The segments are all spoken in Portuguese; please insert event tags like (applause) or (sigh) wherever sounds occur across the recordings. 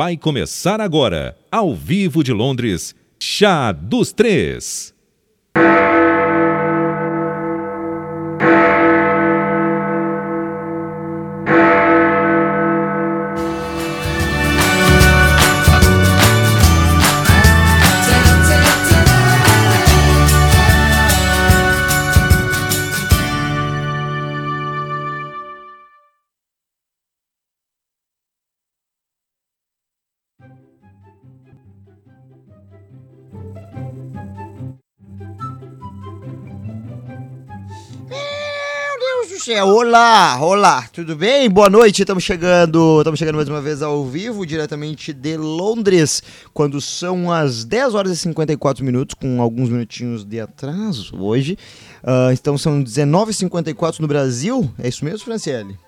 Vai começar agora, ao vivo de Londres, Chá dos Três. Olá, olá, tudo bem? Boa noite, estamos chegando, estamos chegando mais uma vez ao vivo, diretamente de Londres, quando são as 10 horas e 54 minutos, com alguns minutinhos de atraso hoje. Uh, então são 19h54 no Brasil, é isso mesmo, Franciele?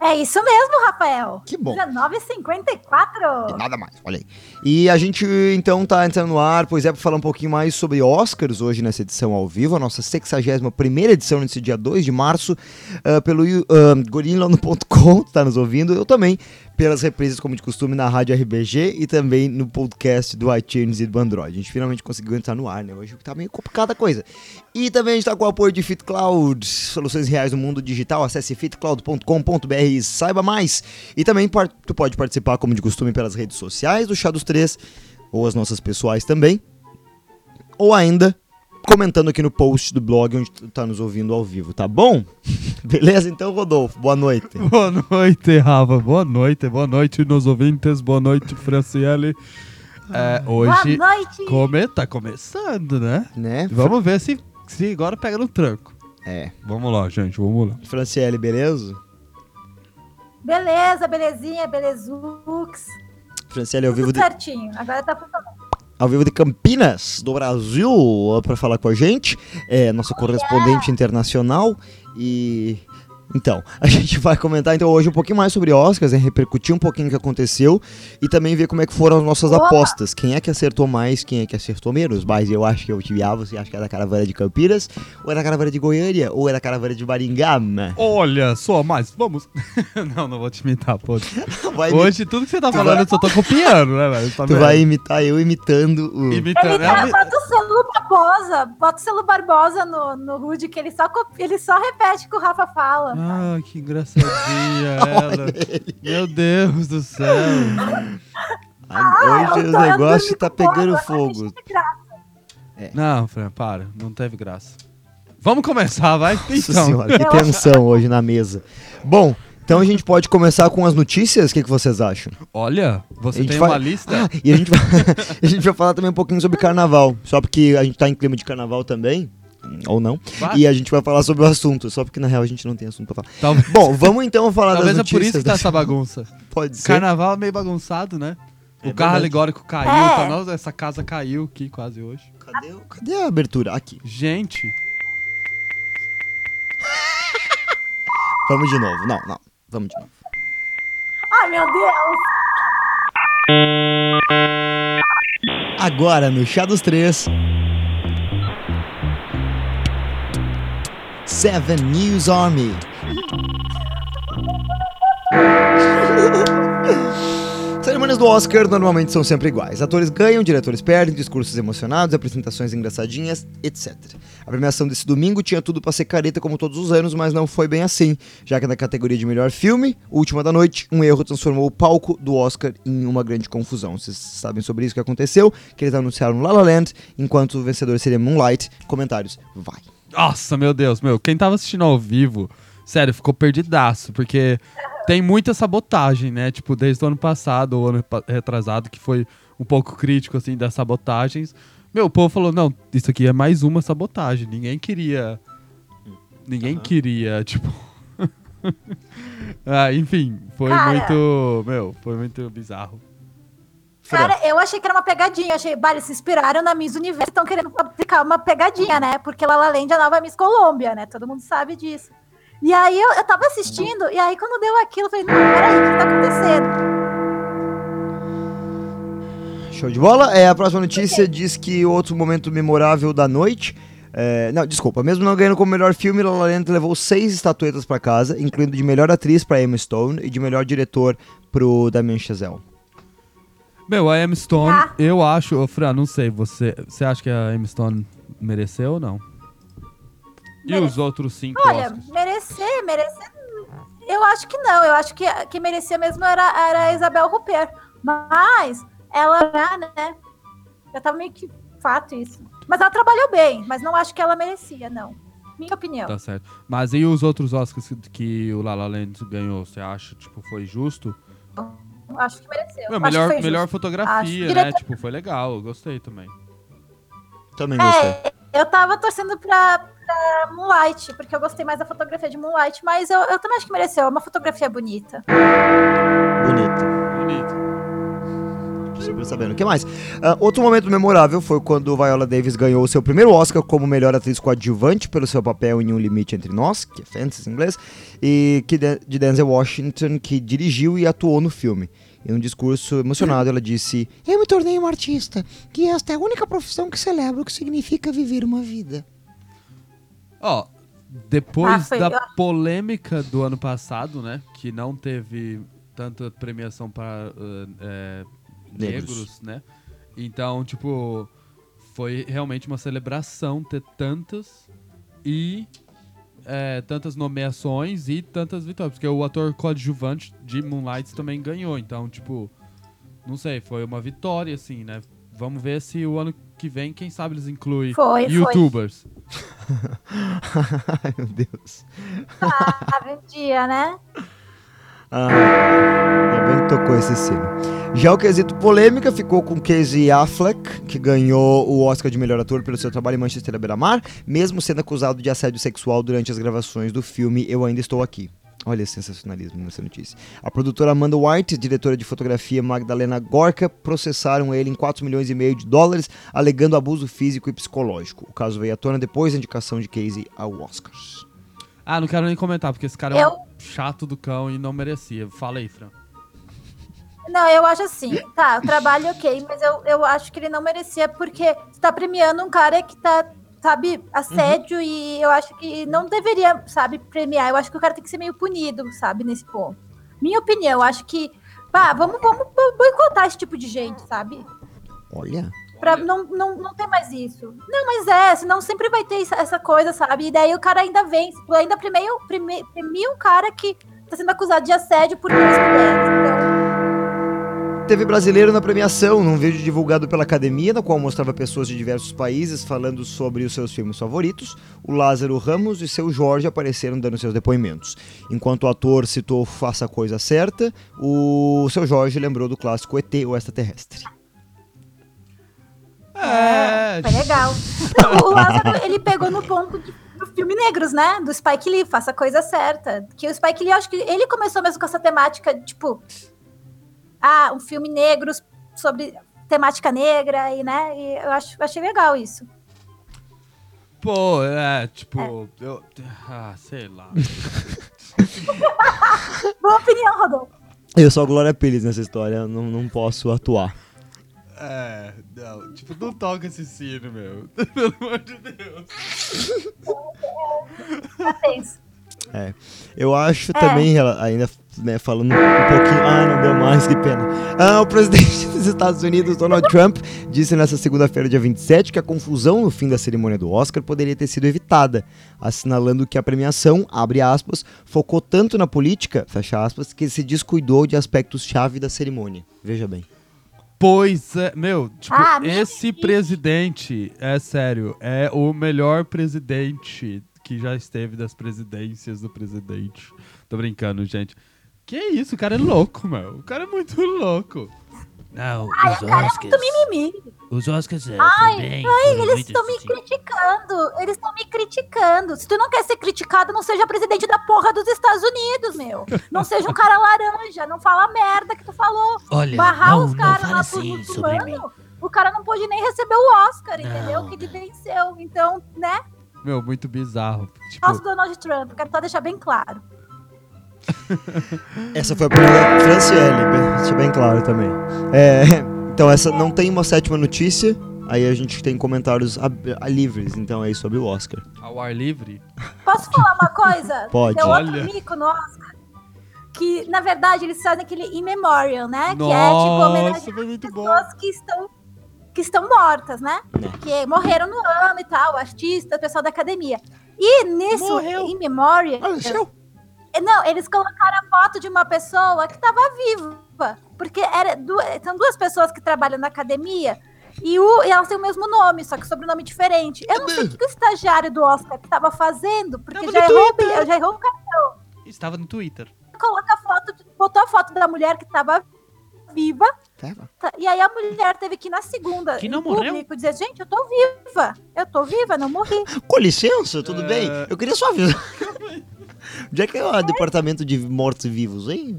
É isso mesmo, Rafael. Que bom. 19h54. E nada mais, olha aí. E a gente então tá entrando no ar, pois é, para falar um pouquinho mais sobre Oscars hoje nessa edição ao vivo, a nossa 61 edição nesse dia 2 de março, uh, pelo uh, gorilano.com, tá nos ouvindo, eu também, pelas reprises, como de costume, na Rádio RBG e também no podcast do iTunes e do Android. A gente finalmente conseguiu entrar no ar, né? Hoje tá meio complicada a coisa. E também a gente tá com o apoio de FitCloud, soluções reais no mundo digital. Acesse fitcloud.com.br e saiba mais. E também tu pode participar, como de costume, pelas redes sociais do Chá dos Três, ou as nossas pessoais também. Ou ainda comentando aqui no post do blog onde tu tá nos ouvindo ao vivo, tá bom? (laughs) Beleza? Então, Rodolfo, boa noite. Boa noite, Rafa. Boa noite, boa noite, nos ouvintes. Boa noite, Franciele. É, hoje Boa noite. come, tá começando, né? Né? Vamos ver se, se agora pega no tranco. É. Vamos lá, gente, vamos lá. Franciele, beleza? Beleza, belezinha, belezux. Franciele, ao vivo, Tudo de, certinho. Agora tá funcionando. Ao vivo de Campinas, do Brasil, para falar com a gente. É nossa correspondente internacional. E. Então, (laughs) a gente vai comentar então hoje um pouquinho mais sobre Oscars, né, repercutir um pouquinho o que aconteceu e também ver como é que foram as nossas Opa! apostas. Quem é que acertou mais, quem é que acertou menos. Mas eu acho que eu tive A, você acha que é da caravana de Campinas, ou é da caravana de Goiânia, ou é da caravana de Maringá. né? Olha só, mas vamos. (laughs) não, não vou te imitar, pô. (laughs) Vai imi- Hoje tudo que você tá falando eu só tô copiando, né, velho? Tá tu vendo? vai imitar eu imitando o. imitando. Ele é tá, mi- bota o selo Barbosa, bota o selo Barbosa no, no Rude, que ele só, copi- ele só repete o que o Rafa fala. Ah, que engraçadinha (laughs) ela. Meu Deus do céu. Ah, hoje o negócio tá pegando fogo. graça. Não, Fran, para. Não teve graça. Vamos começar, vai? Nossa Então. senhora, que tensão hoje na mesa. Bom, então a gente pode começar com as notícias? O que, que vocês acham? Olha, A você gente tem vai- uma lista? Ah, (laughs) e a gente, vai... (laughs) a gente vai falar também um pouquinho sobre carnaval. Só porque a gente tá em clima de carnaval também. Ou não. Vai. E a gente vai falar sobre o assunto. Só porque na real a gente não tem assunto pra falar. Talvez, Bom, vamos então (laughs) falar talvez é das por notícias. isso que tá essa bagunça. (laughs) Pode ser. Carnaval é meio bagunçado, né? É o carro verdade. alegórico caiu, É. tá? Nossa, essa casa caiu aqui quase hoje. Cadê, o- cadê a abertura? Aqui. Gente, (laughs) Vamos de novo. Não, não. Vamos de novo. Ai, meu Deus. Agora no Chá dos Três. Seven News Army. (laughs) Cerimônias do Oscar normalmente são sempre iguais. Atores ganham, diretores perdem, discursos emocionados, apresentações engraçadinhas, etc. A premiação desse domingo tinha tudo pra ser careta como todos os anos, mas não foi bem assim, já que na categoria de melhor filme, Última da Noite, um erro transformou o palco do Oscar em uma grande confusão. Vocês sabem sobre isso que aconteceu, que eles anunciaram La La Land, enquanto o vencedor seria Moonlight. Comentários, vai. Nossa, meu Deus, meu, quem tava assistindo ao vivo, sério, ficou perdidaço, porque tem muita sabotagem, né? Tipo, desde o ano passado, ou ano retrasado, que foi um pouco crítico, assim, das sabotagens. Meu, o povo falou, não, isso aqui é mais uma sabotagem. Ninguém queria. Ninguém Aham. queria, (laughs) tipo. (laughs) ah, enfim, foi Cara. muito. Meu, foi muito bizarro. Cara, eu achei que era uma pegadinha. Eu achei, eles se inspiraram na Miss Universo e estão querendo aplicar uma pegadinha, né? Porque La La Land é a nova Miss Colômbia, né? Todo mundo sabe disso. E aí eu, eu tava assistindo, e aí quando deu aquilo, eu falei, não, peraí, o que tá acontecendo? Show de bola. É, a próxima notícia diz que outro momento memorável da noite. é, não, desculpa. Mesmo não ganhando como melhor filme, La La Land levou seis estatuetas pra casa, incluindo de melhor atriz pra Emma Stone e de melhor diretor pro Damien Chazelle. Meu, a Emma Stone, Ah. eu acho, ô, Fran, não sei, você, você acha que a Emma Stone mereceu ou não? E Mere- os outros cinco Olha, Oscars? merecer, merecer. Eu acho que não. Eu acho que que merecia mesmo era, era a Isabel Rupert. Mas ela né? Já tava meio que fato isso. Mas ela trabalhou bem, mas não acho que ela merecia, não. Minha opinião. Tá certo. Mas e os outros Oscars que, que o La La Land ganhou, você acha, tipo, foi justo? Acho que mereceu. Acho melhor, que foi melhor fotografia, Acho. né? Diretor- Tipo, foi legal, eu gostei também. Também gostei. É, eu tava torcendo pra, pra Moonlight, porque eu gostei mais da fotografia de Moonlight, mas eu, eu também acho que mereceu. É uma fotografia bonita. Bonito. Sabendo. O que mais? Ah, outro momento memorável foi quando Viola Davis ganhou o seu primeiro Oscar como melhor atriz coadjuvante pelo seu papel em Um Limite Entre Nós, que é Fences em inglês, e que de, de Denzel Washington, que dirigiu e atuou no filme. Em um discurso emocionado, ela disse: Eu me tornei uma artista, que esta é a única profissão que celebra o que significa viver uma vida. Ó, depois Ah, da eu- polêmica do ano passado, né? Que não teve tanta premiação para uh, é, Negros. negros. né? Então, tipo, foi realmente uma celebração ter tantas e é, tantas nomeações e tantas vitórias. Porque o ator coadjuvante de Moonlight também ganhou. Então, tipo, não sei, foi uma vitória, assim, né? Vamos ver se o ano que vem, quem sabe eles incluem Foi, foi. youtubers. (laughs) Ai, meu Deus. (laughs) Ah, vendia, né? Ah, tocou esse sino. Já o quesito polêmica ficou com Casey Affleck, que ganhou o Oscar de melhor ator pelo seu trabalho em Manchester à beira-mar, mesmo sendo acusado de assédio sexual durante as gravações do filme Eu Ainda Estou Aqui. Olha esse sensacionalismo nessa notícia. A produtora Amanda White e a diretora de fotografia Magdalena Gorka processaram ele em 4 milhões e meio de dólares, alegando abuso físico e psicológico. O caso veio à tona depois da indicação de Casey ao Oscars. Ah, não quero nem comentar, porque esse cara é Eu- um chato do cão e não merecia. Fala aí, Fran. Não, eu acho assim, tá, o trabalho ok, mas eu, eu acho que ele não merecia, porque você tá premiando um cara que tá, sabe, assédio, e eu acho que não deveria, sabe, premiar. Eu acho que o cara tem que ser meio punido, sabe, nesse ponto. Minha opinião, eu acho que, pá, vamos, vamos boicotar esse tipo de gente, sabe? Olha. Pra não, não, não ter mais isso. Não, mas é, senão sempre vai ter essa, coisa, sabe? E daí o cara ainda vem, ainda premia, premia, premia um cara que tá sendo acusado de assédio por duas mulheres. Então, Teve brasileiro na premiação, num vídeo divulgado pela academia, no qual mostrava pessoas de diversos países falando sobre os seus filmes favoritos. O Lázaro Ramos e seu Jorge apareceram dando seus depoimentos. Enquanto o ator citou Faça a Coisa Certa, o seu Jorge lembrou do clássico ET, o Extraterrestre. É, Foi legal. o Lázaro, ele pegou no ponto de- do filme Negros, né? Do Spike Lee, faça a coisa certa. Que o Spike Lee, eu acho que ele começou mesmo com essa temática, tipo, ah, um filme negros sobre temática negra e, né? E eu acho, eu achei legal isso. Pô, é, tipo, eu. Ah, sei lá. (laughs) Boa opinião, Rodolfo. Eu sou a Glória Pires nessa história, não, não posso atuar. É, não, tipo, não toca esse sino, meu. (laughs) Pelo amor de Deus. Tá tenso. É. Eu acho também, ela- ainda né, falando um pouquinho. Ah, não deu mais, que pena. Ah, o presidente (laughs) dos Estados Unidos, Donald Trump, disse nessa segunda-feira, dia 27, que a confusão no fim da cerimônia do Oscar poderia ter sido evitada, assinalando que a premiação, abre aspas, focou tanto na política, fecha aspas, que se descuidou de aspectos-chave da cerimônia. Veja bem. Pois é, meu, tipo, Ah, esse explique. presidente, é sério, é o melhor presidente que já esteve das presidências do presidente. Tô brincando, gente. Que isso, o cara é louco, meu. O cara é muito louco. Não, Ai, os o cara é Oscars. muito mimimi. Os Oscars é, Ai, também. Ai, eles estão me criticando. Eles estão me criticando. Se tu não quer ser criticado, não seja presidente da porra dos Estados Unidos, meu. Não seja um (laughs) cara laranja. Não fala a merda que tu falou. Olha, Barrar não, os caras lá assim por sobre mim. muçulmano. O cara não pôde nem receber o Oscar, Não, entendeu? Que ele venceu. Então, né? Meu, muito bizarro. Tipo, Nosso Donald Trump. Quero só deixar bem claro. (laughs) Essa foi a primeira Franciele, deixa bem claro também. É, (laughs) então, essa não tem uma sétima notícia. Aí a gente tem comentários ab- a- livres, então é isso sobre o Oscar. ao ar livre. Posso falar uma coisa? (laughs) Pode. Deu outro Olha. mico no Oscar. que, na verdade, eles fazem aquele in memoriam, né? que é tipo homenagem Nossa, foi muito bom. pessoas que estão que estão mortas, né? Né. Que morreram no ano e tal, artistas, pessoal da academia. E nesse Morreu. in memoriam, Faleceu. Não, eles colocaram a foto de uma pessoa que estava viva, porque era du- são duas pessoas que trabalham na academia e, o, e elas têm o mesmo nome, só que sobrenome diferente. Eu não sei o que o estagiário do Oscar estava fazendo, porque já errou, já errou o cara. Estava no Twitter. Coloca a foto, botou a foto da mulher que estava viva Tava. Tá, E aí a mulher teve que ir na segunda, Que não morreu? público, dizer, gente, eu tô viva. Eu tô viva, não morri. (laughs) Com licença, tudo É. bem? Eu queria só avisar. (laughs) Onde é que é o departamento de mortos-vivos, hein?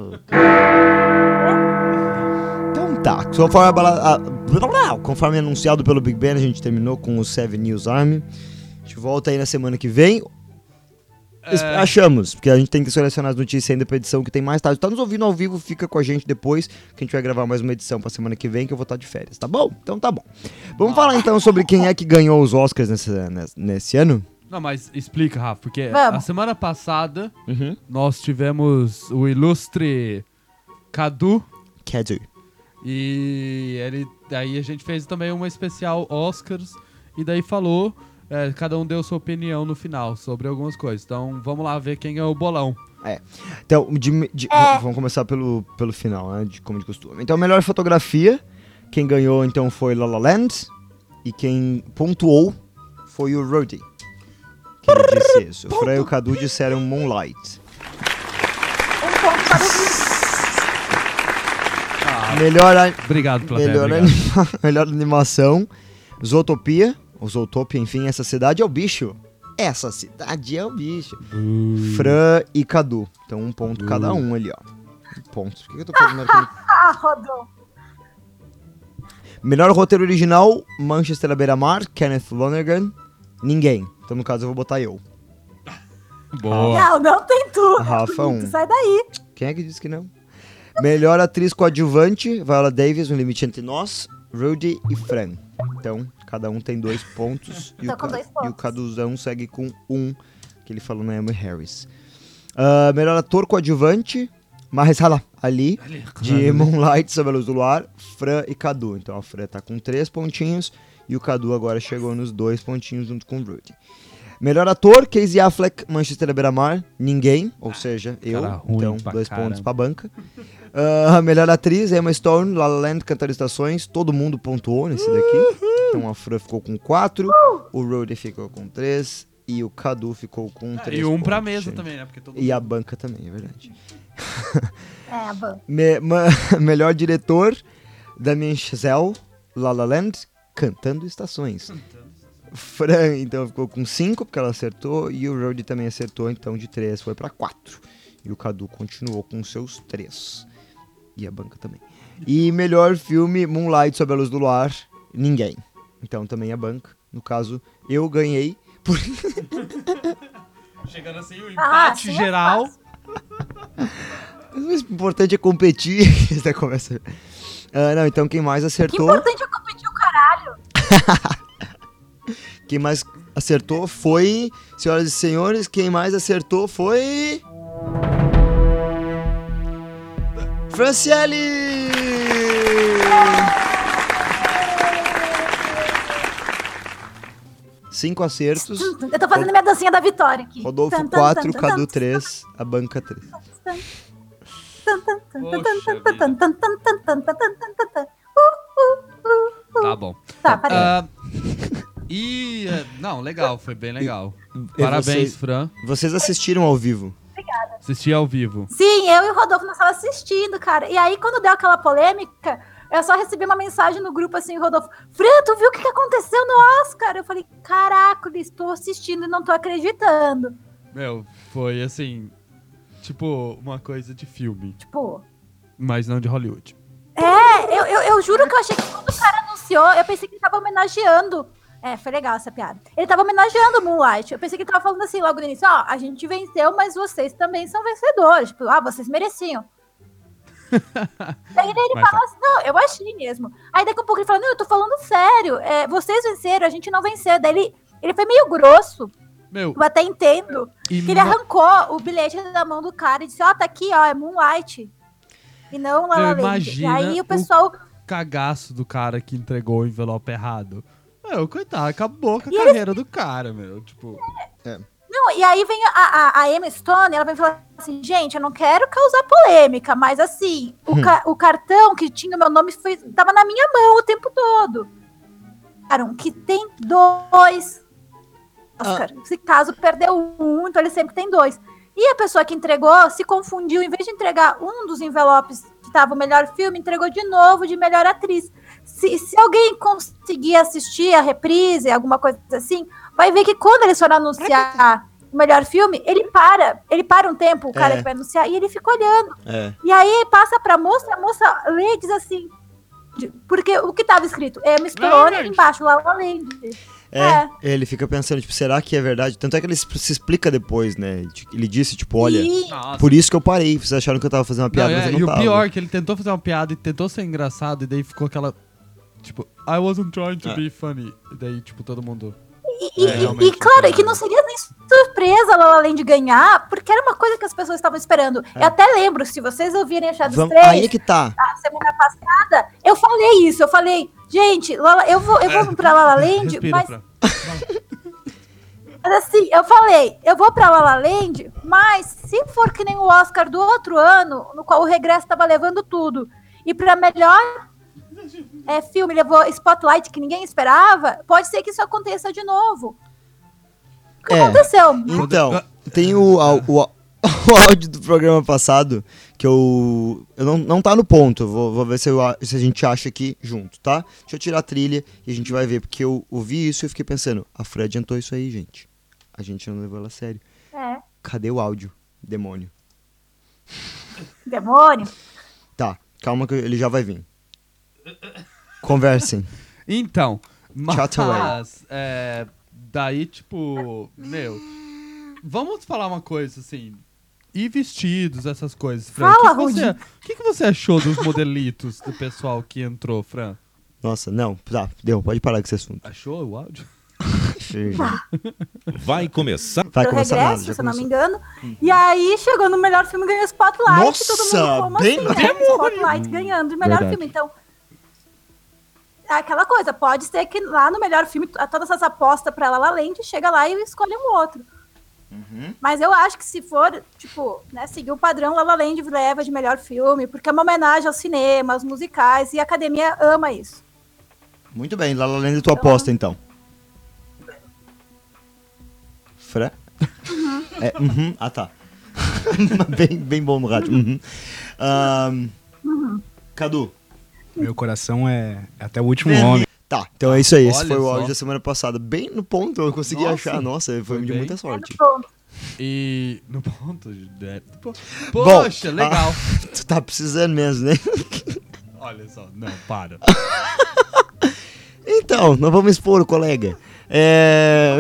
Então tá, conforme, a a- blá, blá, conforme anunciado pelo Big Ben, a gente terminou com o Seven News Army. A gente volta aí na semana que vem. É. Achamos, porque a gente tem que selecionar as notícias ainda pra edição que tem mais tarde. Tá nos ouvindo ao vivo, fica com a gente depois, que a gente vai gravar mais uma edição pra semana que vem, que eu vou estar de férias, tá bom? Então tá bom. Vamos falar então sobre quem é que ganhou os Oscars nesse, nesse ano? Não, mas explica, Rafa, porque Vamos. a semana passada Uhum. nós tivemos o ilustre Cadu Cadu. e ele aí a gente fez também uma especial Oscars e daí falou, é, cada um deu sua opinião no final sobre algumas coisas. Então vamos lá ver quem é o bolão. Então, de- de- É. vamos começar pelo, pelo final, né? De, como de costume. Então, melhor fotografia. Quem ganhou então foi La La Land. E quem pontuou foi o Rudy. Que disse isso. O Fran e o Cadu disseram Moonlight. Um ponto para o Melhor, a- Obrigado, plateia. melhor, obrigado. anima- (laughs) melhor animação. Zootopia. Ou Zootopia, enfim. Essa cidade é o bicho. Essa cidade é o bicho. Fran e Cadu. Então, um ponto cada um ali, ó. Um ponto. Por que eu tô fazendo aquele Ah, (laughs) Rodolfo. Melhor roteiro original, Manchester à beira-mar, Kenneth Lonergan, ninguém. Então, no caso, eu vou botar eu. (laughs) Boa. Não, não tem tudo. Rafa, um. Tu sai daí. Quem é que disse que não? Melhor atriz coadjuvante, Viola Davis, No Limite Entre Nós, Rudy e Fran. Então, cada um tem dois pontos. (laughs) E, Tô o, com dois e o pontos. Caduzão segue com um, que ele falou na Emma Harris. Ah, melhor ator coadjuvante, Mahershala (laughs) Ali, de Moonlight, Sob a Luz do Luar, Fran e Cadu. Então a Fran tá com três pontinhos e o Cadu agora chegou nos dois pontinhos junto com o Rudy. Melhor ator, Casey Affleck, Manchester Beira-Mar, ninguém, ou seja, eu. cara Então, pra dois caramba. pontos pra banca. Ah, melhor atriz, Emma Stone, La La Land, Cantar Estações, todo mundo pontuou nesse daqui. Então a Fran ficou com quatro, o Rudy ficou com três e o Cadu ficou com três E um pra pontos, mesa gente. também, né? Porque todo E a banca também, é verdade. (laughs) É, bom. Me- ma- (laughs) melhor diretor, Damien Chazelle, La La Land, Cantando Estações. Fran, então, ficou com 5, porque ela acertou, e o Rudy também acertou, então, de 3 foi pra 4. E o Cadu continuou com seus 3. E a banca também. E melhor filme, Moonlight, Sob a Luz do Luar, ninguém. Então, também a banca. No caso, eu ganhei. Por... (laughs) Chegando assim, o Ah, empate é geral. (laughs) O importante é competir. (laughs) Essa conversa. Ah, não, então quem mais Que acertou... importante é o. Quem mais acertou foi. Senhoras e senhores, quem mais acertou foi. Franciele! Cinco acertos. Eu tô fazendo minha dancinha da vitória aqui. Rodolfo 4, Cadu 3, a banca 3. Tá bom. Tá, parei. Ah, (laughs) e. eh, Não, legal, foi bem legal. Parabéns, vocês- Fran. Vocês assistiram ao vivo. Assisti ao vivo. Sim, eu e o Rodolfo nós estávamos assistindo, cara. E aí, quando deu aquela polêmica, eu só recebi uma mensagem no grupo assim, Rodolfo, Fran, tu viu o que que aconteceu no Oscar? Eu falei, caraca, estou assistindo e não tô acreditando. Meu, foi assim. Tipo, uma coisa de filme, Tipo, mas não de Hollywood. Eu, eu, eu juro que eu achei que quando o cara anunciou, eu pensei que ele tava homenageando. É, foi legal essa piada. Ele tava homenageando o Moonlight. Eu pensei que ele tava falando assim logo no início: ó, a gente venceu, mas vocês também são vencedores. Tipo, ah, vocês mereciam. (laughs) Daí ele fala assim, não, eu achei mesmo. Aí daqui a pouco ele fala, não, eu tô falando sério. É, vocês venceram, a gente não venceu. Daí ele, ele foi meio grosso. Meu, Eu até entendo e que ele arrancou o bilhete da mão do cara e disse, ó, tá aqui, ó, é Moonlight. E não. E imagina aí o- o pessoal... cagaço do cara que entregou o envelope errado. Meu, coitado, acabou com a E carreira do cara, meu. Tipo, Não, e aí vem a, a, a Emma Stone, ela vem falar assim, gente, eu não quero causar polêmica, mas assim, o, ca- o cartão que tinha o meu nome foi, tava na minha mão o tempo todo. Que tem dois Oscar. Se caso perdeu um, então ele sempre tem dois. E a pessoa que entregou se confundiu, em vez de entregar um dos envelopes que tava o melhor filme, entregou de novo de melhor atriz. Se, se alguém conseguir assistir a reprise, alguma coisa assim, vai ver que quando eles forem anunciar o melhor filme, ele para. Ele para um tempo, o cara É. que vai anunciar, e ele fica olhando. É. E aí passa pra moça, a moça lê e diz assim. Porque o que tava escrito? Emma Stone, gente. embaixo, La Land. É, É. ele fica pensando, tipo, será que é verdade? Tanto é que ele se se explica depois, né? Ele disse, tipo, olha, nossa. por isso que eu parei. Vocês acharam que eu tava fazendo uma piada, Não, mas é, eu não e o tava. pior é que ele tentou fazer uma piada e tentou ser engraçado, e daí ficou aquela. Tipo, I wasn't trying to É. be funny. E daí, tipo, todo mundo. E, É, e- e, claro, que não seria nem surpresa a La La Land ganhar, porque era uma coisa que as pessoas estavam esperando. Eu até lembro, se vocês ouvirem achar dos Vamos- três, Aí é que tá. a semana passada, eu falei isso, eu falei, gente, Lala- eu vou, eu vou pra La La Land, Respira, mas, Fran. mas assim, eu falei, eu vou pra La La Land, mas se for que nem o Oscar do outro ano, no qual o regresso tava levando tudo, e pra melhor é, filme levou Spotlight, que ninguém esperava, pode ser que isso aconteça de novo. O que É. aconteceu? Então, tem o, o, (laughs) o áudio do programa passado que eu. eu não, não tá no ponto. Vou, vou ver se, eu a- se a gente acha aqui junto, tá? Deixa eu tirar a trilha e a gente vai ver. Porque eu ouvi isso e fiquei pensando: a Fred adiantou isso aí, gente. A gente não levou ela a sério. É, Cadê o áudio? Demônio. demônio. Tá, calma que ele já vai vir. Conversem. Então, mas. É, daí, tipo. Meu. Vamos falar uma coisa assim. E vestidos, essas coisas, Fran. Fala, o que, que você, o que, que você achou dos modelitos do pessoal que entrou, Fran? Nossa, não, tá, deu, pode parar com esse assunto. Achou o áudio? Vai começar. Vai pro começar regresso, nada, se eu não me engano. E aí chegou no melhor filme ganhou Spotlight. Nossa, todo mundo como bem assim, né? Spotlight ganhando de melhor Verdade. filme. Então, é aquela coisa, pode ser que lá no melhor filme, todas essas apostas pra La La Land, chega lá e escolhe um outro. Uhum. Mas eu acho que se for, tipo, né, seguir o padrão, La La Land leva de melhor filme, porque é uma homenagem ao cinema, aos musicais, e a academia ama isso. Muito bem, lá La Land, tua aposta então. Fran? É, uhum, ah tá. (laughs) bem, bem bom no rádio. Uhum. Ahn, Cadu. Meu coração é, é até o último homem. Tá, então é isso aí. Esse foi o só. áudio da semana passada. Bem no ponto, eu consegui Nossa, achar. Nossa, foi, foi de bem. muita sorte. Pronto. E. No ponto. de- po- Bom, Poxa, legal. (laughs) Tu tá precisando mesmo, né? (laughs) Olha só, não, para. (laughs) Então, não vamos expor o colega. É.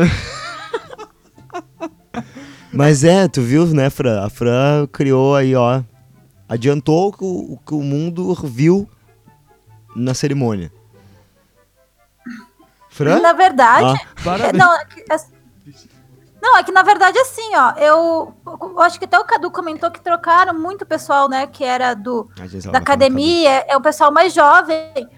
Mas é, tu viu, né, Fran? A Fran criou aí, ó. Adiantou o que o, o que o mundo viu na cerimônia. Fran? Na verdade, Ah. Parabéns. (laughs) Não, é que, é- não, é que na verdade assim, ó, eu, eu acho que até o Cadu comentou que trocaram muito pessoal, né, que era do da academia, é o pessoal mais jovem.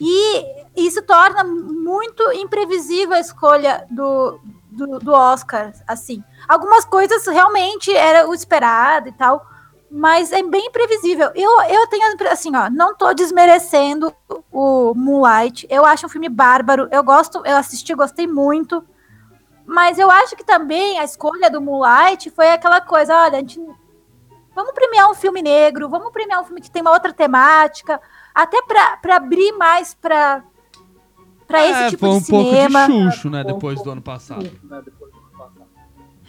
E isso torna muito imprevisível a escolha do, do, do Oscar, assim. Algumas coisas realmente era o esperado e tal, mas é bem imprevisível. Eu, eu tenho, assim, ó, não tô desmerecendo o Moonlight. Eu acho um filme bárbaro. Eu gosto, eu assisti, gostei muito. Mas eu acho que também a escolha do Moonlight foi aquela coisa, olha, a gente vamos premiar um filme negro, vamos premiar um filme que tem uma outra temática, até pra, pra abrir mais pra, pra É, esse tipo foi um de pouco cinema. de chucho, né? Depois do ano passado.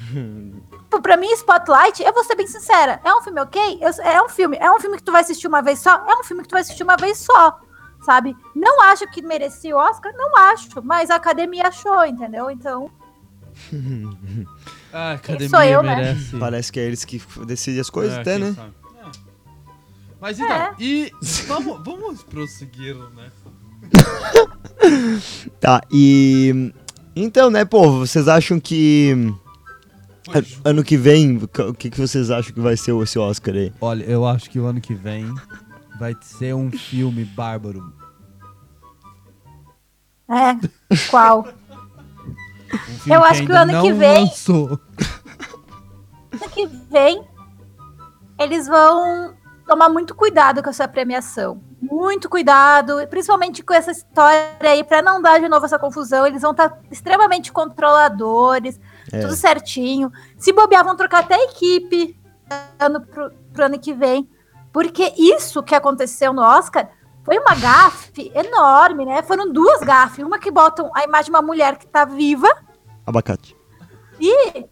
Tipo, Pra mim, Spotlight, eu vou ser bem sincera, é um filme ok? Eu- é um filme, é um filme que tu vai assistir uma vez só? É um filme que tu vai assistir uma vez só, sabe? Não acho que merecia o Oscar, não acho, mas a academia achou, entendeu? Então, (laughs) a academia sou eu, né? merece. Parece que é eles que decidem as coisas, É, até, né? sabe. É. Mas então, É. e vamos, vamos prosseguir, né? (laughs) Tá, e. Então, né, pô, vocês acham que. An- Ano que vem, o que, que vocês acham que vai ser esse Oscar aí? Olha, eu acho que o ano que vem vai ser um filme bárbaro. É, qual? (laughs) Um filme Eu acho que o ainda ano que não vem- lançou. ano que vem, eles vão tomar muito cuidado com essa premiação. Muito cuidado, principalmente com essa história aí, pra não dar de novo essa confusão. Eles vão estar extremamente controladores, É. tudo certinho. Se bobear, vão trocar até a equipe ano pro, pro ano que vem. Porque isso que aconteceu no Oscar foi uma gafe enorme, né? Foram duas gafes. Uma que botam a imagem de uma mulher que tá viva Abacate. e,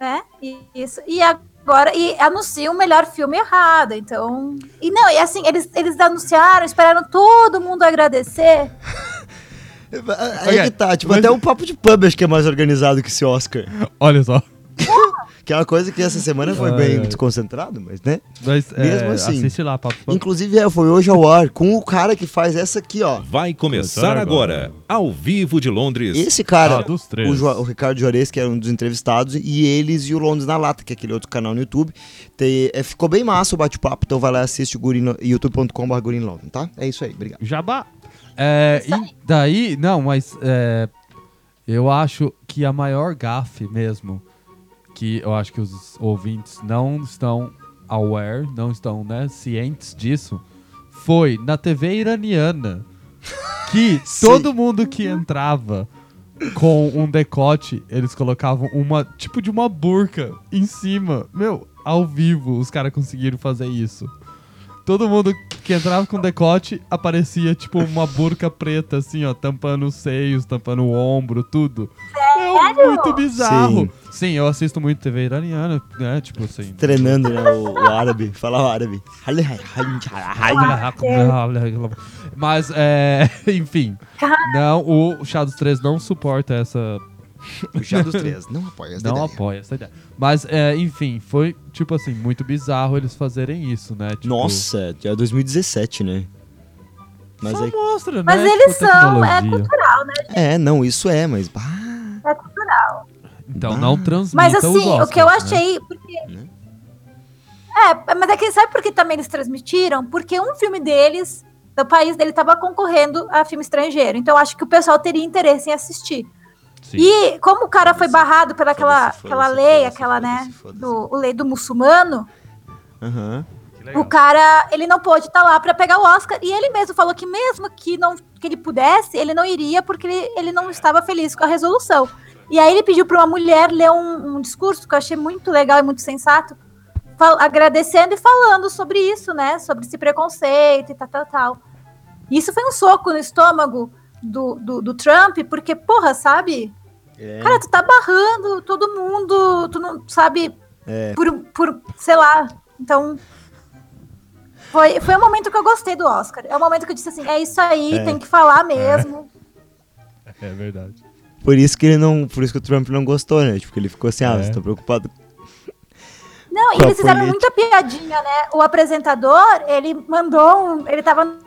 né? E isso. E agora e anunciam o melhor filme errado. Então, e não, e assim, eles, eles anunciaram, esperaram todo mundo agradecer. (laughs) Aí Ok, que tá, tipo, mas- até o papo de pub acho que é mais organizado que esse Oscar. Olha só. (laughs) Que é uma coisa que essa semana foi bem desconcentrado, mas né? Mas, Mesmo é, assim. Assiste lá, papo. Papo. Inclusive, é, foi hoje ao ar com o cara que faz essa aqui, ó. Vai começar Começar agora. agora, ao vivo de Londres. Esse cara, Ah, dos três. o, Jo- o Ricardo Juarez, que era um dos entrevistados, e eles e o Londres na Lata, que é aquele outro canal no YouTube. Tem- é, ficou bem massa o bate-papo, então vai lá e assiste o youtube.com.br tá? É isso aí, obrigado. Jabá. É, e daí, não, mas é, eu acho que a maior gafe mesmo, que eu acho que os ouvintes não estão aware, não estão né, cientes disso, foi na TV iraniana que (laughs) todo mundo que entrava com um decote, eles colocavam uma tipo de uma burca em cima. Meu, ao vivo os caras conseguiram fazer isso. Todo mundo que entrava com decote aparecia tipo uma burca preta, assim, ó, tampando os seios, tampando o ombro, tudo. É muito bizarro. Sim. eu assisto muito TV iraniana, né? Tipo assim. Treinando, né, o, o árabe, falar o árabe. Mas, é. (laughs) Enfim. Não, o Chá dos Três não suporta essa. O chá dos três, não apoia essa Não ideia. apoia essa ideia. Mas, é, enfim, foi, tipo assim, muito bizarro eles fazerem isso, né? Tipo, Nossa, já é 2017, né? Mas só aí, mostra, né? Mas tipo, eles são, é cultural, né? é, não, isso é, mas... bah, É cultural. Então não transmita Mas os assim, o Oscars, que eu né? achei. Porque... Né? É, mas é que sabe por que também eles transmitiram? Porque um filme deles, do país dele, estava concorrendo a filme estrangeiro. Então eu acho que o pessoal teria interesse em assistir. Sim. E como o cara foi barrado pela aquela, aquela lei, aquela, né, do o lei do muçulmano, Aham. o cara, ele não pôde estar lá para pegar o Oscar. E ele mesmo falou que mesmo que, não, que ele pudesse, ele não iria porque ele, ele não estava feliz com a resolução. E aí ele pediu para uma mulher ler um, um discurso que eu achei muito legal e muito sensato, fal- agradecendo e falando sobre isso, né? Sobre esse preconceito e tal, tal, tal. E isso foi um soco no estômago do, do, do Trump, porque, porra, sabe? É, Cara, tu tá barrando todo mundo, tu não sabe é. por, por sei lá. Então. Foi, foi um momento que eu gostei do Oscar. É um momento que eu disse assim: é isso aí, É. tem que falar mesmo. É verdade. Por isso que ele não. Por isso que o Trump não gostou, né? Tipo, ele ficou assim, ah, É. você tá preocupado. Não, e eles fizeram muita piadinha, né? O apresentador, ele mandou um. Ele tava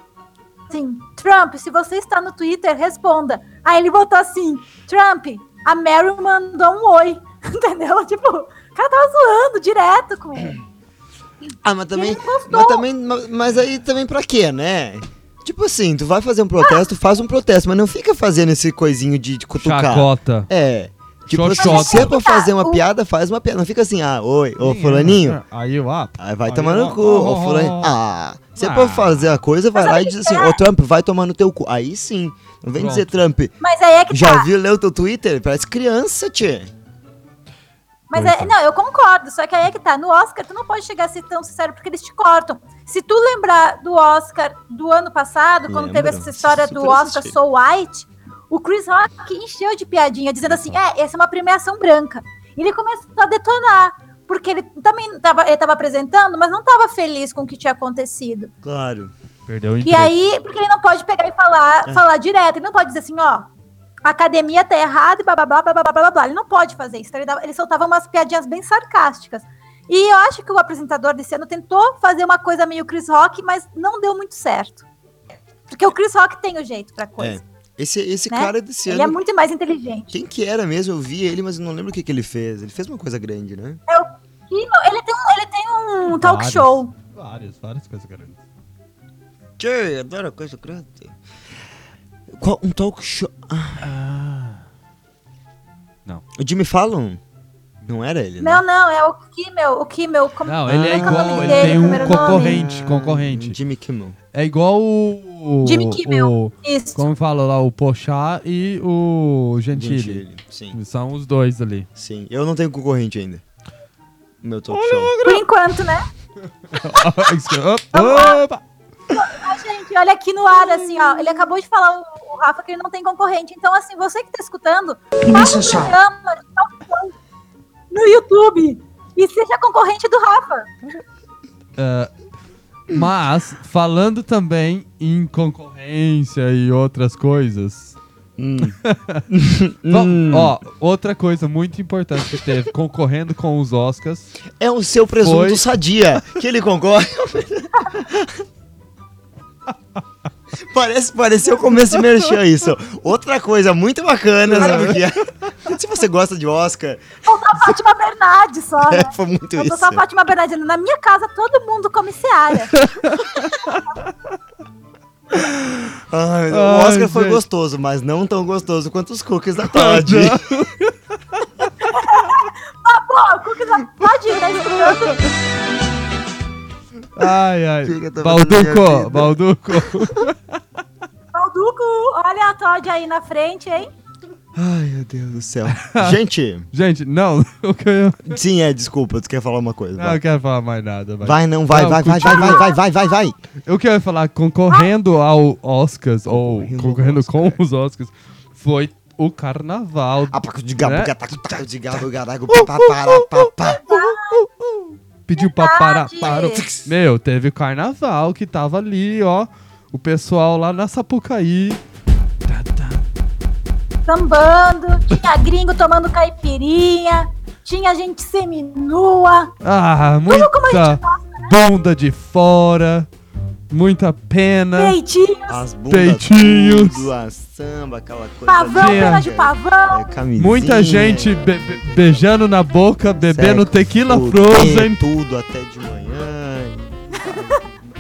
assim: Trump, se você está no Twitter, responda. Aí ele botou assim: Trump, a Mary mandou um oi. (laughs) Entendeu? Tipo, o cara tava zoando direto com ele. Ah, mas também. Mas também. ma- Mas aí também pra quê, né? Tipo assim, tu vai fazer um protesto, faz um protesto, mas não fica fazendo esse coisinho de, de cutucar. Chacota. É. Tipo assim, Xoxota. se é pra fazer uma piada, faz uma piada. Não fica assim, ah, oi, ô fulaninho. é. Aí eu, ah, Aí vai Aí, tomar no ó, cu, ó, ô ó, fulaninho. ó. (laughs) Ah, se é Ah. pra fazer a coisa, vai Mas lá e diz assim, ô Trump, vai tomar no teu cu. Aí sim. Não vem Pronto. dizer Trump. Mas aí é que Já tá. viu, leu teu Twitter? Parece criança, tchê. Mas é, é. não, eu concordo, só que aí é que tá. No Oscar, tu não pode chegar a ser tão sincero porque eles te cortam. Se tu lembrar do Oscar do ano passado, quando teve Lembro. essa história do Super Oscar assisti. So White, o Chris Rock encheu de piadinha, dizendo assim: é, essa é uma premiação branca. E ele começou a detonar porque ele também estava ele tava apresentando, mas não estava feliz com o que tinha acontecido. Claro. Perdeu o. E aí, porque ele não pode pegar e falar, é. falar direto, ele não pode dizer assim, ó, a academia tá errada e blá blá blá blá blá blá blá. Ele não pode fazer isso. Então ele, dava, ele soltava umas piadinhas bem sarcásticas. E eu acho que o apresentador desse ano tentou fazer uma coisa meio Chris Rock, mas não deu muito certo. Porque o Chris Rock tem o jeito pra coisa. É. Esse, esse Né? cara desse Ele é ano. muito mais inteligente. Quem que era mesmo? Eu vi ele, mas eu não lembro o que, que ele fez. Ele fez uma coisa grande, né? Kimmel, ele tem um, ele tem um talk show. Várias, várias coisas grandes. Tchê, adoro coisa grande. Qual? Um talk show. Ah. Não. O Jimmy Fallon? Não era ele, né? Não, não, é o Kimmel. O Kimmel. como- Não, ele é igual, é o ele dele, tem um primeiro nome? concorrente, concorrente. Jimmy Kimmel. É igual o... Jimmy Kimmel. o- Isso. como fala lá, o Pochá e o Gentili. Gentili, Sim, São os dois ali. sim. Eu não tenho concorrente ainda. No Meu talk show. Por enquanto, né? (laughs) (laughs) Opa! Ah, gente, olha aqui no ar, assim, ó. Ele acabou de falar, o, o Rafa, que ele não tem concorrente. Então, assim, você que tá escutando, faça um programa no YouTube e seja concorrente do Rafa. É, mas, falando também em concorrência e outras coisas. Hum. (laughs) Vam- Ó, outra coisa muito importante que teve concorrendo com os Oscars. É o seu presunto Foi. sadia, que ele concorre. (laughs) Parece, pareceu começo de merchan isso. Outra coisa muito bacana, sabe que é? Se você gosta de Oscar, Faltou a Fátima Bernardes só, né? é, foi muito Faltou isso. só a Fátima Bernardes. Na minha casa, todo mundo come seara. (laughs) Ai, o Ai, Oscar foi gente. gostoso, mas não tão gostoso quanto os cookies da Todd. Ah, (laughs) pô, Cookies da ir, tá escutando? Ai, ai. Eu Balduco? Balduco. Balduco, olha a Todd aí na frente, hein? Ai, meu Deus do céu. Gente, Gente, não, o que eu, sim, é, desculpa, tu quer falar uma coisa. não Vai, quero falar mais nada. Vai. vai não, vai, Não, vai, vai, vai, vai, vai, vai, vai, vai. Eu quero falar, concorrendo ao Oscars, ou Concorrendo concorrendo Oscar. com os Oscars, foi o carnaval. Ah, de gabo, Né? de gabo, garago, pá, pará, Pediu pra parar, parou. Meu, teve carnaval que tava ali, ó. O pessoal lá na Sapucaí. Sambando, tinha gringo tomando caipirinha, tinha gente seminua. Ah, como a muita gente bunda de fora. Muita pena. Peitinhos, As bundas Peitinhos. tudo, a samba, aquela coisa. pavão, pena de pavão. É. Muita gente be- be- beijando na boca, bebendo Sexo, tequila fudendo frozen. Tudo até de manhã.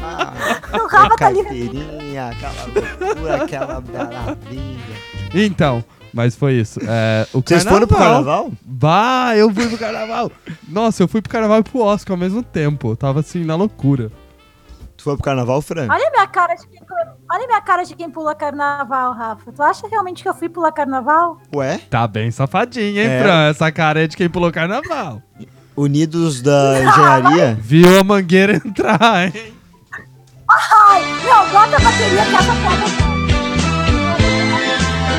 Ah, (laughs) O tá ali. carteirinha, aquela loucura, aquela maravilha. Então, mas foi isso. É, o Vocês foram pro carnaval? Bah, eu fui pro carnaval. Nossa, eu fui pro carnaval e pro Oscar ao mesmo tempo. Eu tava assim, na loucura. Foi pro carnaval, Fran? Olha a minha cara de quem, olha a minha cara de quem pula carnaval, Rafa. Tu acha realmente que eu fui pular carnaval? Ué? Tá bem safadinha, hein, É. Fran? Essa cara é de quem pulou carnaval. Unidos da Engenharia? (laughs) Viu a mangueira entrar, hein? Ai, não, bota a bateria que essa foda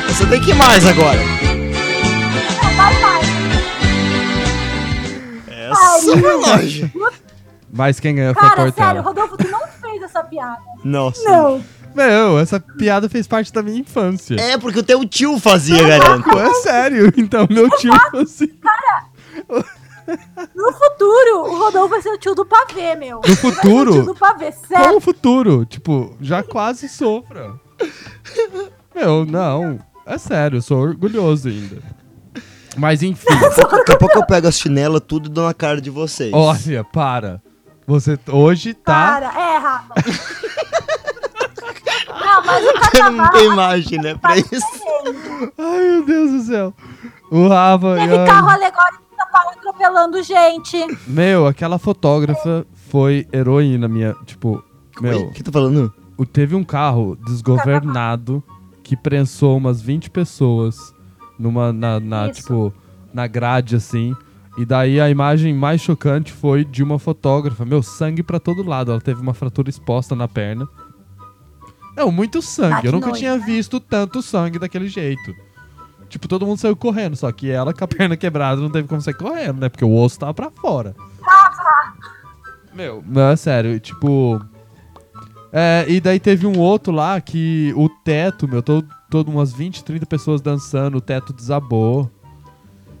Você tem que ir mais agora. não vai mais. Essa Ai, foi longe. Mas quem ganhou foi a Cara, sério. Rodolfo, tu não fez essa piada. Nossa. Não. Meu, essa piada fez parte da minha infância. É, porque o teu tio fazia, garanto. É sério. Então, meu tio assim. No futuro, o Rodolfo vai ser o tio do pavê, meu. No futuro? Vai ser o tio do pavê, Qual sério. o futuro? Tipo, já quase sofra. Meu, não. É sério, eu sou orgulhoso ainda. Mas enfim. Daqui a pouco eu pego as chinelas tudo e dou na cara de vocês. Olha, para. Você hoje tá. Para, é, Rafa. (laughs) não, mas o Eu não carnaval... tenho imagem, né, pra isso. Ai, meu Deus do céu. O Rafa. Teve ai. carro alegórico em São Paulo atropelando gente. Meu, aquela fotógrafa foi heroína minha. Tipo, meu. O que tá falando? o- teve um carro desgovernado que prensou umas 20 pessoas numa na, na, Isso. tipo na grade assim. E daí a imagem mais chocante foi de uma fotógrafa, meu, sangue pra todo lado. Ela teve uma fratura exposta na perna. Não, muito sangue. Ah, Eu nunca nojo, tinha visto tanto sangue daquele jeito. Tipo, todo mundo saiu correndo, só que ela com a (laughs) perna quebrada não teve como sair correndo, né? Porque o osso tava pra fora. Meu, não, é sério, tipo. É, e daí teve um outro lá que o teto, meu, todo, todo umas 20, 30 pessoas dançando, o teto desabou.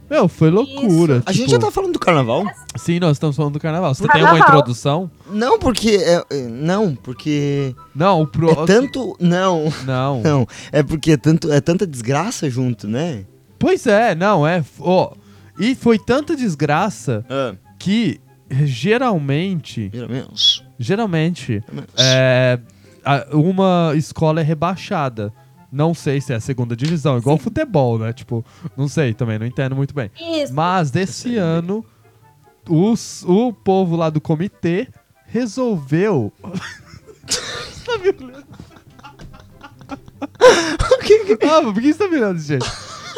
Meu, foi loucura. A gente tipo, já tá falando do carnaval? Sim, nós estamos falando do carnaval. Você tem Carnaval. uma introdução? Não, porque. é- é- não, porque. Não, o pro... É tanto. Não. Não. (laughs) Não. É porque é, tanto, é tanta desgraça junto, né? Pois é, não, é. Ó, e foi tanta desgraça Ah, que geralmente, geralmente. geralmente, é, uma escola é rebaixada. Não sei se é a segunda divisão, igual futebol, né? Tipo, não sei também, não entendo muito bem. Isso. Mas desse ano, os, o povo lá do comitê resolveu. Tá me olhando? Ah, por que você tá olhando, gente?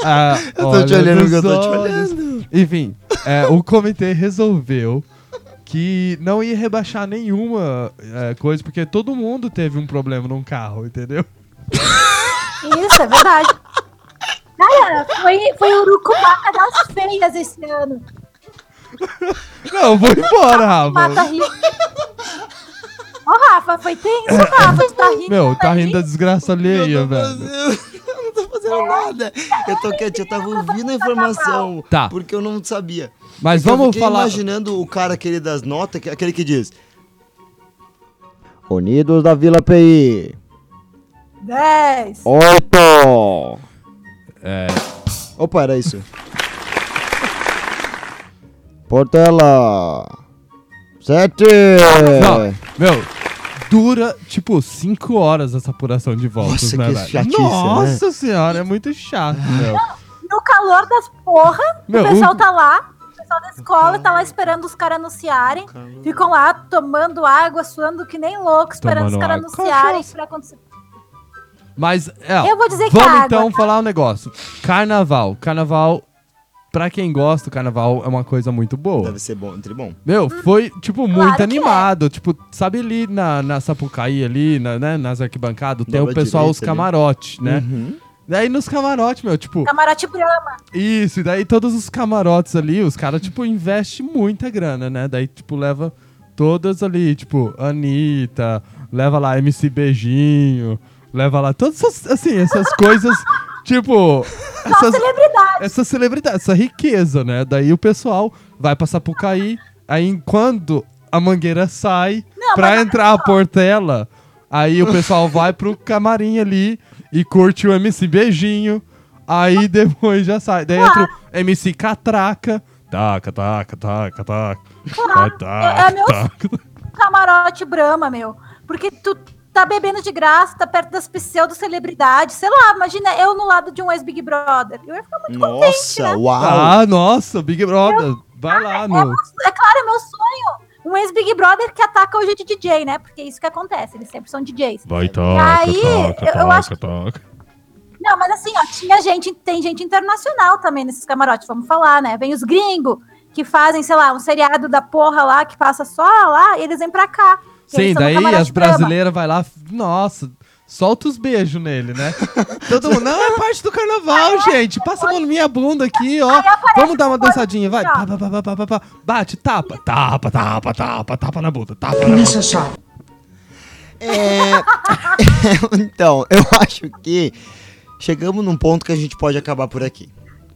Ah, (laughs) Eu tô te olha olhando eu tô te olhando. Enfim, é, o comitê resolveu que não ia rebaixar nenhuma é, coisa, porque todo mundo teve um problema num carro, entendeu? (laughs) Isso, é verdade. Cara, foi, foi o Urucubaca das feias esse ano. Não, vou embora, Mata Rafa. rindo. Ô, Rafa, foi tenso, Rafa. Tu tá rindo. Meu, tá rindo da desgraça alheia, eu, velho. eu não tô fazendo nada. Eu tô quieto, eu tava ouvindo a informação. Tá. Porque eu não sabia. Mas Porque eu vamos fiquei falar. imaginando o cara aquele das notas, que- aquele que diz. Unidos da Vila PI. 10. Oito. É, Opa, era isso. Portela. Sete. Não, meu, dura tipo 5 horas essa apuração de voltas, Nossa, né, que velho? chatice, Nossa senhora, é muito chato, meu. No calor das porra, Meu, o pessoal o- tá lá. O pessoal da escola tá lá esperando os caras anunciarem. Ficam lá tomando água, suando que nem louco, esperando os Tomando caras água. anunciarem pra acontecer. Mas, é, Eu vou dizer que vamos é água, então tá? falar um negócio. Carnaval. Carnaval, pra quem gosta, o carnaval é uma coisa muito boa. Deve ser bom, entre bom. Meu, foi, tipo, muito Claro que é. animado. Tipo, sabe ali na, na Sapucaí, ali, na, né, nas arquibancadas, tem Dobra o pessoal, direita os camarotes, né? Uhum. Daí nos camarotes, meu, tipo, Camarote Brahma. Isso, e daí todos os camarotes ali, os caras, tipo, investem muita grana, né? Daí, tipo, leva todas ali, tipo, Anitta, leva lá MC Beijinho, leva lá todas essas, assim, essas coisas, tipo, (laughs) essas, celebridade. essa celebridade, essa riqueza, né? Daí o pessoal vai pra Sapucaí, aí quando a mangueira sai, Não, pra entrar a só. Portela, aí o (laughs) pessoal vai pro camarim ali e curte o MC Beijinho, aí depois já sai. Daí entra o MC Catraca, taca, taca, taca, taca, Claro, taca, é- é meu. Camarote Brahma, meu. Porque tu tá bebendo de graça, tá perto das pseudo-celebridades. Sei lá, imagina eu no lado de um ex-Big Brother. Eu ia ficar muito contente, Nossa, né? uau. Ah, nossa, Big Brother, vai lá, É, meu. é claro, é meu sonho. Um ex-Big Brother que ataca hoje de DJ, né? Porque é isso que acontece, eles sempre são DJs. Vai, aí, eu- eu acho taca. Não, mas assim, ó, tinha gente, tem gente internacional também nesses camarotes, vamos falar, né? Vem os gringos que fazem, sei lá, um seriado da porra lá que passa só lá e eles vêm pra cá. Sim, daí as brasileiras vai lá, nossa, solta os beijos nele, né? Todo mundo, não, é parte do carnaval, gente. Passa a mão na minha bunda aqui, ó. Vamos dar uma dançadinha, vai. Pá, pá, pá, pá, pá, pá, pá. Bate, tapa, tapa, tapa, tapa, tapa na bunda, tapa na bunda. É... (laughs) então, eu acho que chegamos num ponto que a gente pode acabar por aqui.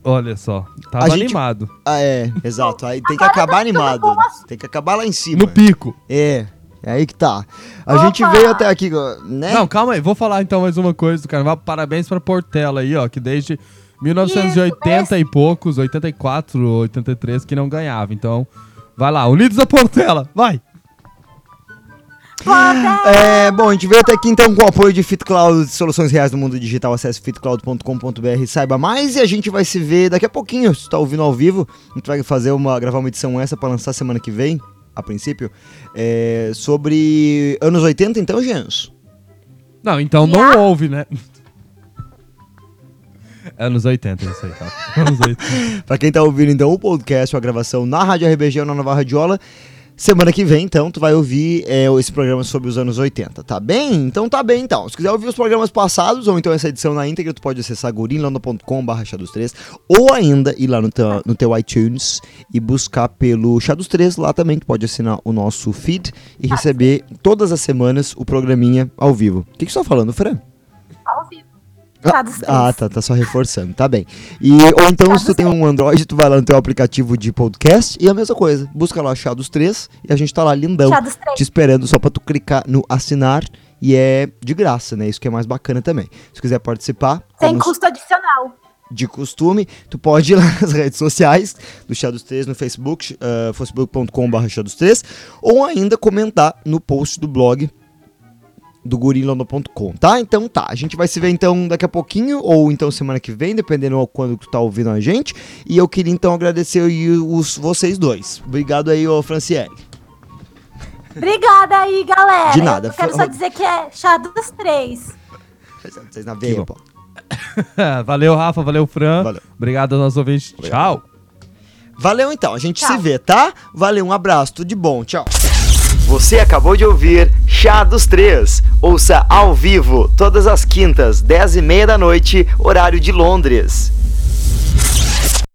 Olha só, tava A gente- animado. Ah, é, exato. Aí tem que acabar animado. Tem que acabar lá em cima. No pico. É, é aí que tá. A Opa! gente veio até aqui, né? Não, calma aí, vou falar então mais uma coisa do carnaval. Parabéns pra Portela aí, ó, que desde 1980 e poucos, 84, 83, que não ganhava. Então, vai lá, Unidos da Portela, vai. É, bom, a gente veio até aqui então com o apoio de FitCloud, soluções reais no mundo digital. Acesse fitcloud.com.br e saiba mais. E a gente vai se ver daqui a pouquinho. Se tu tá ouvindo ao vivo, a gente vai fazer uma, gravar uma edição essa pra lançar semana que vem, a princípio, é, sobre anos 80, então, Jens. Não, então não houve, né? Anos 80, isso aí, tá? (laughs) Anos 80. Pra quem tá ouvindo então o podcast, a gravação na Rádio RBG ou na Nova Radiola. Semana que vem, então, tu vai ouvir é, esse programa sobre os anos 80, tá bem? Então tá bem, então. Se quiser ouvir os programas passados, ou então essa edição na íntegra, tu pode acessar gurinlanda.com.br Chá dos 3, ou ainda ir lá no teu, no teu iTunes e buscar pelo Chá dos 3, lá também tu pode assinar o nosso feed e receber todas as semanas o programinha ao vivo. O que que você tá falando, Fran? Dos três. Ah, tá, tá só reforçando, tá bem. E, ou então, Chá se tu tem um Android, tu vai lá no teu aplicativo de podcast e a mesma coisa. Busca lá Chá dos Três e a gente tá lá lindão, te esperando só pra tu clicar no assinar e é de graça, né? Isso que é mais bacana também. Se quiser participar, Sem como custo adicional. de costume, tu pode ir lá (laughs) nas redes sociais do Chá dos Três, no Facebook, uh, facebook.com.br Chá dos Três, ou ainda comentar no post do blog do gurilano.com, tá? Então tá, a gente vai se ver então daqui a pouquinho, ou então semana que vem, dependendo de quando tu tá ouvindo a gente, e eu queria então agradecer aí os, vocês dois. Obrigado aí, ô Franciele. Obrigada aí, galera. De nada. Eu quero só dizer que é chá dos três. Vocês na veia, pô. (laughs) valeu, Rafa, valeu, Fran. Valeu. Obrigado aos nossos ouvintes. Tchau. Valeu então, a gente Tchau. se vê, tá? Valeu, um abraço, tudo de bom, tchau. Você acabou de ouvir Chá dos Três. Ouça ao vivo todas as quintas, 10h30 da noite, horário de Londres.